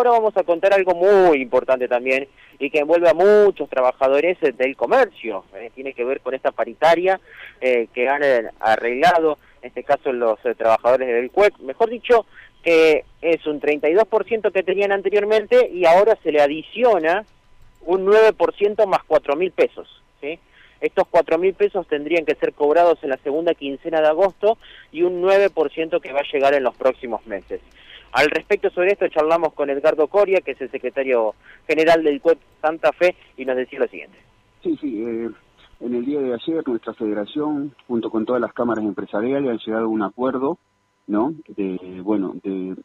ahora vamos a contar algo muy importante también y que envuelve a muchos trabajadores del comercio. Eh, tiene que ver con esta paritaria eh, que han arreglado, en este caso los trabajadores del CUEC. Mejor dicho, que es un 32% que tenían anteriormente y ahora se le adiciona un 9% más 4 mil pesos. ¿sí? Estos 4 mil pesos tendrían que ser cobrados en la segunda quincena de agosto y un 9% que va a llegar en los próximos meses. Al respecto sobre esto charlamos con Edgardo Coria, que es el secretario general del CUEP Santa Fe, y nos decía lo siguiente. Sí, sí, eh, en el día de ayer nuestra federación, junto con todas las cámaras empresariales, han llegado a un acuerdo, ¿no? De, bueno, de,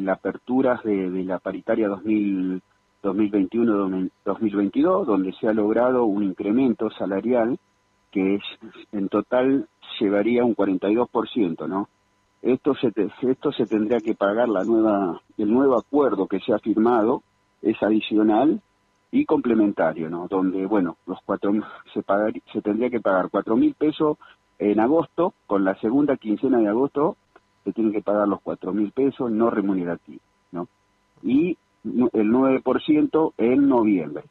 la apertura de, de la paritaria 2000 2021-2022, donde se ha logrado un incremento salarial que es en total llevaría un 42%, ¿no? Esto se esto se tendría que pagar la nueva el nuevo acuerdo que se ha firmado es adicional y complementario, ¿no? Donde bueno los cuatro se pagar, se tendría que pagar cuatro mil pesos en agosto con la segunda quincena de agosto se tienen que pagar los cuatro mil pesos no remunerativos, ¿no? Y el 9% en noviembre.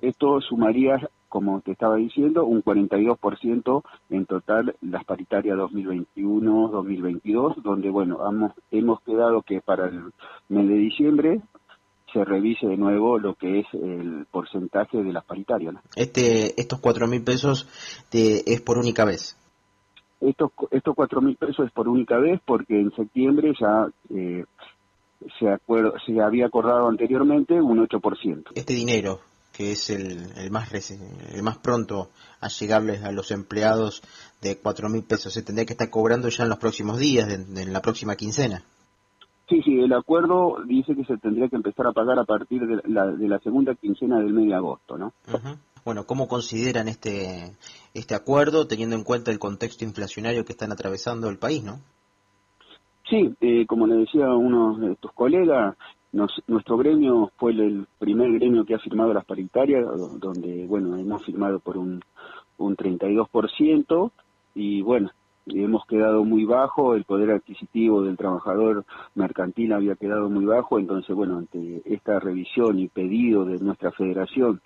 Esto sumaría, como te estaba diciendo, un 42% en total las paritarias 2021-2022, donde, bueno, hemos, hemos quedado que para el mes de diciembre se revise de nuevo lo que es el porcentaje de las paritarias. Este, estos cuatro mil pesos es por única vez. Estos, estos cuatro mil pesos es por única vez porque en septiembre ya eh, se, se había acordado anteriormente un 8%. Este dinero, que es el, el, más, el más pronto a llegarles a los empleados de cuatro mil pesos, se tendría que estar cobrando ya en los próximos días, en, la próxima quincena. Sí, sí, el acuerdo dice que se tendría que empezar a pagar a partir de la, de la segunda quincena del mes de agosto, ¿no? Bueno, ¿cómo consideran este, este acuerdo teniendo en cuenta el contexto inflacionario que están atravesando el país, no? Sí, eh, como le decía uno de tus colegas, nuestro gremio fue el primer gremio que ha firmado las paritarias, donde, bueno, hemos firmado por un, un 32%, y bueno, hemos quedado muy bajo, el poder adquisitivo del trabajador mercantil había quedado muy bajo, entonces, bueno, ante esta revisión y pedido de nuestra federación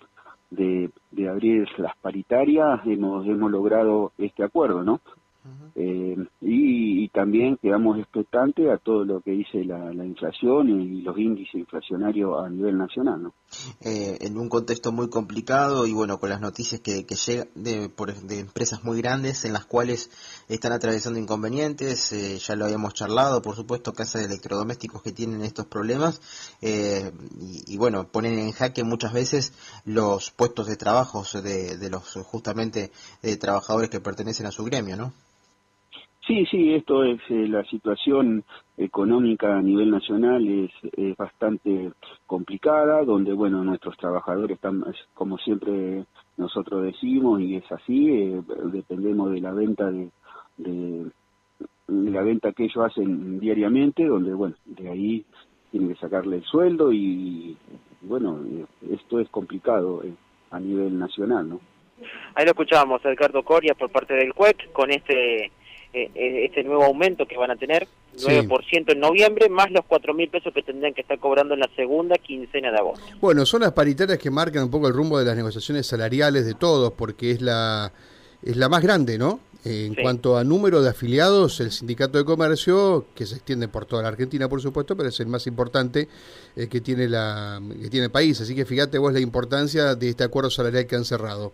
de, de abrir las paritarias, hemos, hemos logrado este acuerdo, ¿no? Eh, y, también quedamos expectantes a todo lo que dice la, inflación y los índices inflacionarios a nivel nacional. ¿no? Eh, en un contexto muy complicado y bueno, con las noticias que, que llegan de, de empresas muy grandes en las cuales están atravesando inconvenientes, eh, ya lo habíamos charlado, por supuesto, casas de electrodomésticos que tienen estos problemas y, y, bueno, ponen en jaque muchas veces los puestos de trabajo de, de los justamente trabajadores que pertenecen a su gremio, ¿no? Sí, sí, esto es eh, la situación económica a nivel nacional es, bastante complicada, donde bueno nuestros trabajadores están, como siempre nosotros decimos y es así, eh, dependemos de la venta de, de, la venta que ellos hacen diariamente, donde bueno de ahí tienen que sacarle el sueldo y bueno esto es complicado eh, a nivel nacional, ¿no? Ahí lo escuchábamos, Ricardo Coria por parte del CUEC con este eh, eh, este nuevo aumento que van a tener, 9% en noviembre, más los 4 mil pesos que tendrían que estar cobrando en la segunda quincena de agosto. Bueno, son las paritarias que marcan un poco el rumbo de las negociaciones salariales de todos, porque es la, es la más grande, ¿no? En cuanto a número de afiliados, el sindicato de comercio, que se extiende por toda la Argentina, por supuesto, pero es el más importante eh, que, tiene la, que tiene el país. Así que fíjate vos la importancia de este acuerdo salarial que han cerrado.